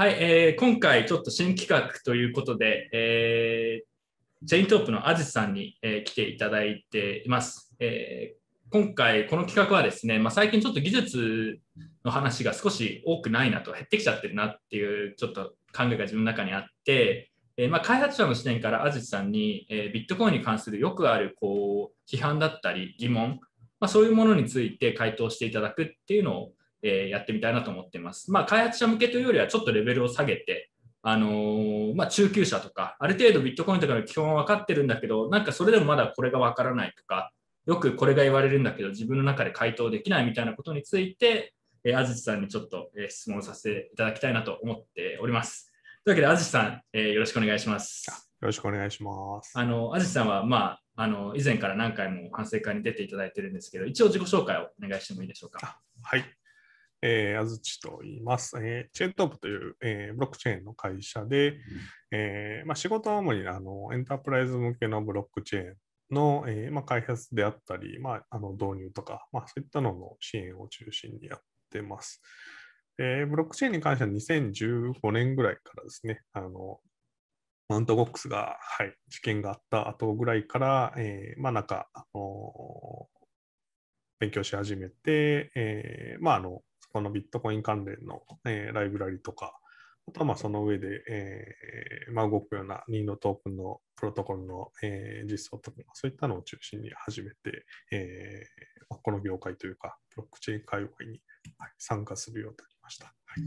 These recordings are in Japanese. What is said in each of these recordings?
はい、えー、今回ちょっと新企画ということで、えー、チェイントープのアジさんに、えー、来ていただいています。えー、今回この企画はですね、まあ、最近ちょっと技術の話が少し多くないなと減ってきちゃってるなっていうちょっと考えが自分の中にあって、えー、まあ、開発者の視点からアジさんに、えー、ビットコインに関するよくあるこう批判だったり疑問、まあ、そういうものについて回答していただくっていうのをえー、やってみたいなと思っています。まあ、開発者向けというよりはちょっとレベルを下げて、あのー、まあ、中級者とか、ある程度ビットコインとかの基本は分かってるんだけど、なんかそれでもまだこれが分からないとか、よくこれが言われるんだけど、自分の中で回答できないみたいなことについて、えー、安土さんにちょっと、えー、質問させていただきたいなと思っております。というわけで、安土さん、えー、よろしくお願いします。よろしくお願いします。あの、安土さんは、まあ、あの以前から何回も反省会に出ていただいてるんですけど、一応自己紹介をお願いしてもいいでしょうか？はい。えー、あずちと言います。えー、チェーントープという、えー、ブロックチェーンの会社で、うん、えーまあ、仕事は主にあのエンタープライズ向けのブロックチェーンの、えーまあ、開発であったり、まあ、あの導入とか、まあ、そういったのの支援を中心にやってます。えー、ブロックチェーンに関しては2015年ぐらいからですね、あのマウントボックスが、はい、事件があった後ぐらいから、えー、まあなんか、あのー、勉強し始めて、えー、まああの、このビットコイン関連の、えー、ライブラリとか、あとはまあその上で、えーまあ、動くような任意トークンのプロトコルの、えー、実装とか、そういったのを中心に始めて、えーまあ、この業界というか、ブロックチェーン界隈に、はい、参加するようになりました。はい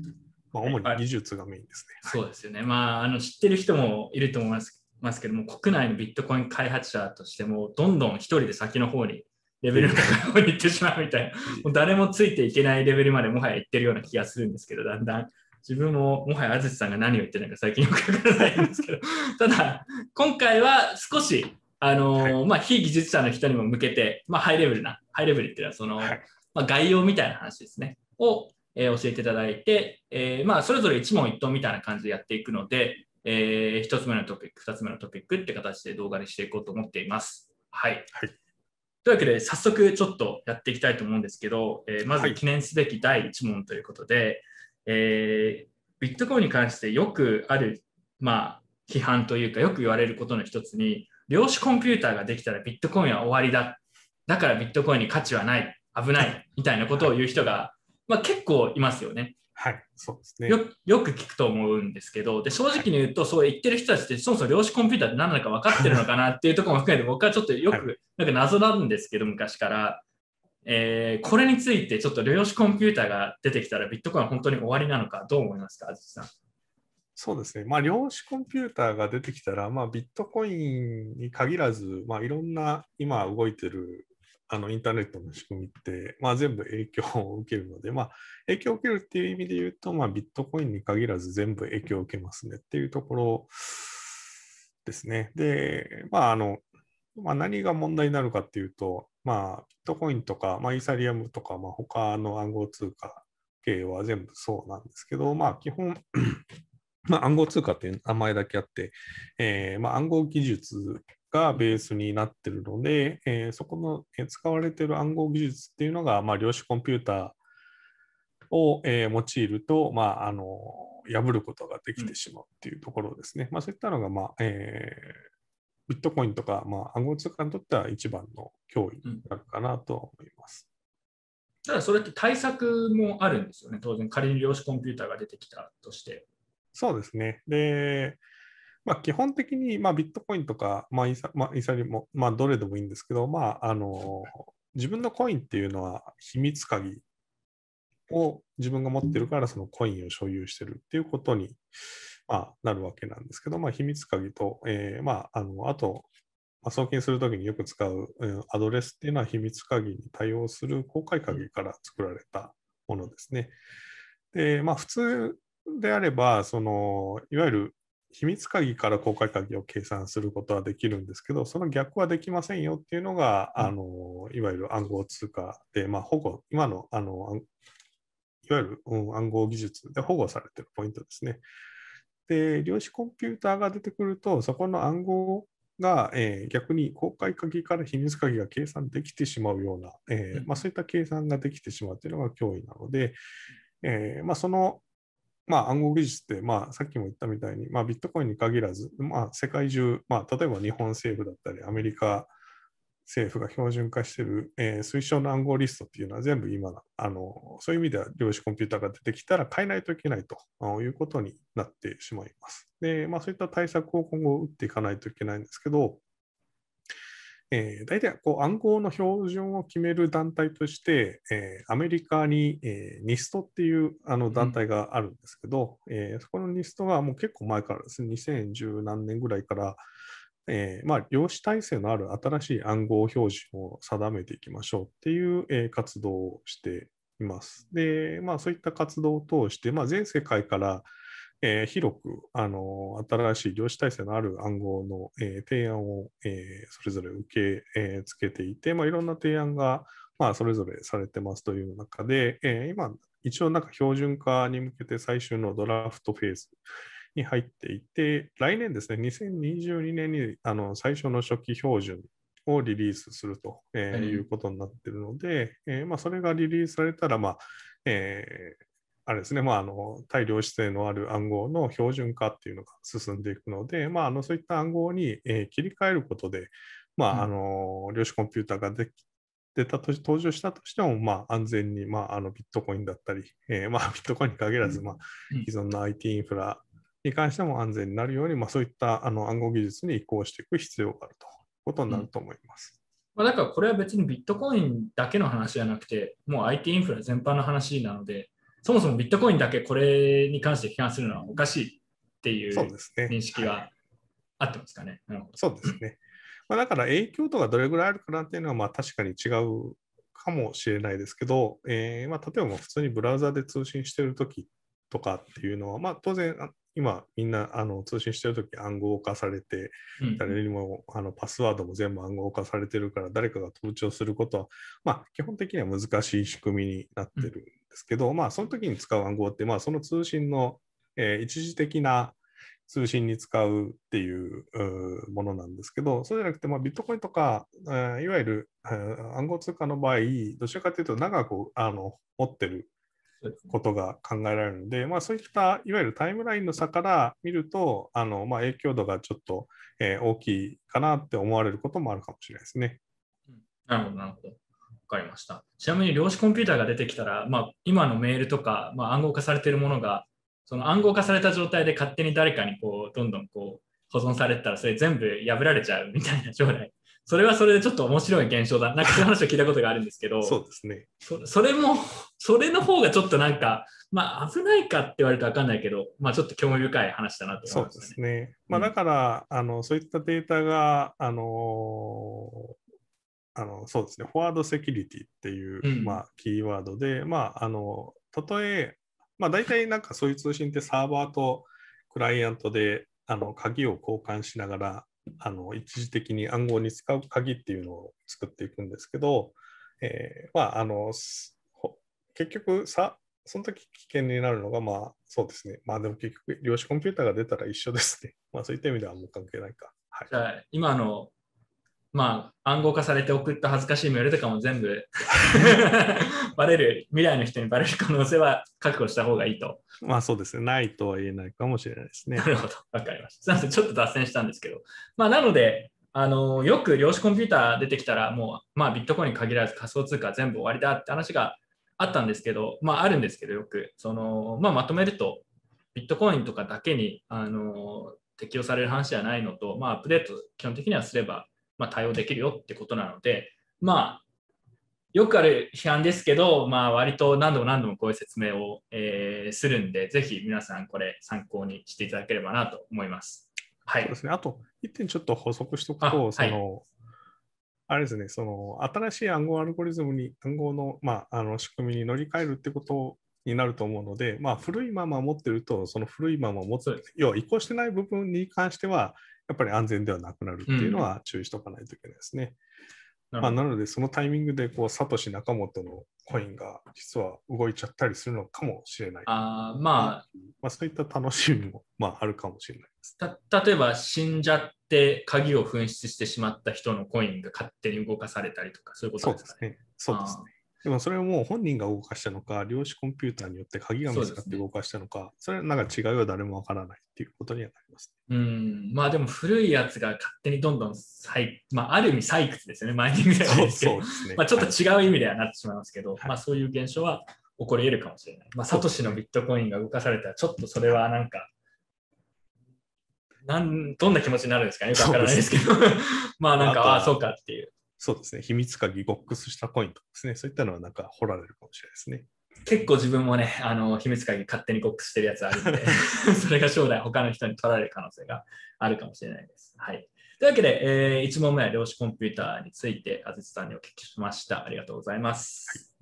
まあ、主に技術がメインですね。はい、そうですよね。まあ、あの知ってる人もいると思いますますけども、国内のビットコイン開発者としても、どんどん一人で先の方にレベルの高い方に行ってしまうみたいな、もう誰もついていけないレベルまでもはや行ってるような気がするんですけど、だんだん。自分ももはや安土さんが何を言ってるのか最近よくわからないんですけど、ただ、今回は少し、あのーはい、まあ、非技術者の人にも向けて、まあ、ハイレベルな、ハイレベルっていうのはその、はい、まあ、概要みたいな話ですね、を、えー、教えていただいて、えー、まあ、それぞれ一問一答みたいな感じでやっていくので、えー、1つ目のトピック、2つ目のトピックって形で動画にしていこうと思っています。はい。はいというわけで、早速ちょっとやっていきたいと思うんですけど、えー、まず記念すべき第1問ということで、はい、えー、ビットコインに関してよくある、まあ、批判というか、よく言われることの一つに、量子コンピューターができたらビットコインは終わりだ。だからビットコインに価値はない。危ない。みたいなことを言う人が、まあ、結構いますよね。はい、そうですねよ。よく聞くと思うんですけど、で正直に言うと、そう言ってる人たちって、そもそも量子コンピューターって何なのか分かってるのかなっていうところも含めて、僕はちょっとよく、なんか謎なんですけど、昔から。えー、これについて、ちょっと量子コンピューターが出てきたら、ビットコインは本当に終わりなのか、どう思いますか、さん？そうですね、まあ、量子コンピューターが出てきたら、まあ、ビットコインに限らず、まあ、いろんな今動いてるあのインターネットの仕組みって、まあ、全部影響を受けるので、まあ、影響を受けるっていう意味で言うと、まあ、ビットコインに限らず全部影響を受けますねっていうところですね。で、まあ、あの、まあ、何が問題になるかっていうと、まあ、ビットコインとか、まあ、イーサリアムとか、まあ、他の暗号通貨系は全部そうなんですけど、まあ、基本まあ、暗号通貨っていう名前だけあって、えーまあ、暗号技術がベースになっているので、えー、そこの、え使われている暗号技術っていうのが、まあ、量子コンピューターを、えー、用いると、まあ、あの破ることができてしまうっていうところですね。うん、まあ、そういったのが、まあえー、ビットコインとか、まあ、暗号通貨にとっては一番の脅威になるかなと思います。うん、ただ、それって対策もあるんですよね、当然、仮に量子コンピューターが出てきたとして。そうですね。で、まあ、基本的に、まあ、ビットコインとか、まあイサまあ、イサリも、まあ、どれでもいいんですけど、まあ、あの自分のコインっていうのは秘密鍵を自分が持ってるからそのコインを所有してるっていうことに、まあ、なるわけなんですけど、まあ、秘密鍵と、えー、まあ、あのあと、まあ、送金するときによく使う、うん、アドレスっていうのは秘密鍵に対応する公開鍵から作られたものですね。で、まあ、普通であれば、そのいわゆる秘密鍵から公開鍵を計算することはできるんですけど、その逆はできませんよっていうのが、うん、あのいわゆる暗号通貨で、まあ、保護、今のあのいわゆる、うん、暗号技術で保護されているポイントですね。で、量子コンピューターが出てくると、そこの暗号が、えー、逆に公開鍵から秘密鍵が計算できてしまうような、えーまあ、そういった計算ができてしまうというのが脅威なので、えーまあ、そのまあ、暗号技術って、まあ、さっきも言ったみたいに、まあ、ビットコインに限らず、まあ、世界中、まあ、例えば日本政府だったり、アメリカ政府が標準化している、えー、推奨の暗号リストっていうのは全部今あの、そういう意味では量子コンピューターが出てきたら変えないといけないということになってしまいます。で、まあ、そういった対策を今後打っていかないといけないんですけど、えー、大体こう暗号の標準を決める団体として、えー、アメリカに、えー、ニストっていうあの団体があるんですけど、うん、えー、そこのニストがもう結構前からですね、2010何年ぐらいから、えーまあ、量子体制のある新しい暗号標準を定めていきましょうっていう、えー、活動をしています。で、まあ、そういった活動を通して、まあ、全世界から、えー、広くあの新しい量子体制のある暗号の、えー、提案を、えー、それぞれ受け、えー、付けていて、まあ、いろんな提案が、まあ、それぞれされてますという中で、えー、今、一応なんか標準化に向けて最終のドラフトフェーズに入っていて、来年ですね、2022年にあの最初の初期標準をリリースすると、えー、い。うことになっているので、えーまあ、それがリリースされたら、まあえー、あれですね、まあ、あの大量子性のある暗号の標準化っていうのが進んでいくので、まあ、あのそういった暗号に、えー、切り替えることで、まあ、あの量子コンピューターができ出たと登場したとしても、まあ、安全に、まあ、あのビットコインだったり、えーまあ、ビットコインに限らず、まあ、既存の IT インフラに関しても安全になるように、まあ、そういったあの暗号技術に移行していく必要があるということになると思います。まあ、だからこれは別にビットコインだけの話じゃなくて、もう IT インフラ全般の話なので、そもそもビットコインだけこれに関して批判するのはおかしいっていう認識はあってますかね？そうですね。まあ、だから影響とかどれぐらいあるかなっていうのはまあ確かに違うかもしれないですけど、えー、まあ例えば普通にブラウザで通信してるときとかっていうのは、まあ、当然今みんなあの通信してるとき暗号化されて、誰にもあのパスワードも全部暗号化されてるから誰かが盗聴することは、まあ、基本的には難しい仕組みになってるんですけど、まあ、その時に使う暗号って、まあ、その通信の、えー、一時的な通信に使うっていうものなんですけど、そうじゃなくて、まあ、ビットコインとか、えー、いわゆる、えー、暗号通貨の場合、どちらかというと長くあの持ってることが考えられるので、まあ、そういったいわゆるタイムラインの差から見ると、あのまあ、影響度がちょっと、えー、大きいかなって思われることもあるかもしれないですね。なるほど、なるほど。わかりました。ちなみに量子コンピューターが出てきたら、まあ、今のメールとか、まあ、暗号化されているものが、その暗号化された状態で勝手に誰かにこうどんどんこう保存されたら、それ全部破られちゃうみたいな将来それはそれでちょっと面白い現象だ。なんかそういう話を聞いたことがあるんですけど、そうですねそ。それも、それの方がちょっとなんか、まあ危ないかって言われると分かんないけど、まあちょっと興味深い話だなと思います、ね、そうですね。まあだから、うん、あのそういったデータが、あのあのそうですね、フォワードセキュリティっていう、うん、まあ、キーワードで、まあ、あの、たとえ、まあ大体なんかそういう通信ってサーバーとクライアントであの鍵を交換しながらあの一時的に暗号に使う鍵っていうのを作っていくんですけど、えー、まああの結局さその時危険になるのがまあそうですね。まあでも結局量子コンピューターが出たら一緒ですね。まあそういった意味ではもう関係ないか、はい、じゃあ今のまあ、暗号化されて送った恥ずかしいメールとかも全部 バレる、未来の人にバレる可能性は確保した方がいいと。まあそうですね、ないとは言えないかもしれないですね。なるほど、わかりました。すみません、ちょっと脱線したんですけど。まあなので、あのよく量子コンピューター出てきたら、もう、まあ、ビットコインに限らず仮想通貨全部終わりだって話があったんですけど、まああるんですけど、よく、そのまあ、まとめると、ビットコインとかだけにあの適用される話じゃないのと、まあ、アップデート基本的にはすればまあ、対応できるよってことなので、まあ、よくある批判ですけど、まあ、割と何度も何度もこういう説明を、えー、するんで、ぜひ皆さんこれ参考にしていただければなと思います。はい。そうですね。あと、一点ちょっと補足しておくと、その、はい、あれですね、その、新しい暗号アルゴリズムに、暗号の、まあ、あの仕組みに乗り換えるってことになると思うので、まあ、古いまま持ってると、その古いまま持つ、要は移行してない部分に関しては、やっぱり安全ではなくなるっていうのは注意しとかないといけないですね。うん、まあ、なので、そのタイミングでこうサトシ・ナカモトのコインが実は動いちゃったりするのかもしれない。あまあ、まあ、そういった楽しみも、まあ、あるかもしれないですた。例えば死んじゃって鍵を紛失してしまった人のコインが勝手に動かされたりとか、そういうことですかね。そうですね。でもそれをもう本人が動かしたのか、量子コンピューターによって鍵が見つかって動かしたのか、それはなんか違いは誰もわからないっていうことにはなります。うん、まあでも古いやつが勝手にどんどん採、まあ、ある意味採掘ですよね、マイニングじゃないですけどね。まあ、ちょっとはい違う意味ではなってしまいますけど、はいまあ、そういう現象は起こり得るかもしれない。まあ、サトシのビットコインが動かされたら、ちょっとそれはなんか、なんどんな気持ちになるんですかね、よくわからないですけど、まあなんか、ああ、そうかっていう。そうですね。秘密鍵、ボックスしたコインとかですね。そういったのはなんか掘られるかもしれないですね。結構自分もね、あの秘密鍵勝手にゴックスしてるやつあるんで、それが将来他の人に取られる可能性があるかもしれないです。はい。というわけで、え1問目は量子コンピューターについて、あずつさんにお聞きしました。ありがとうございます。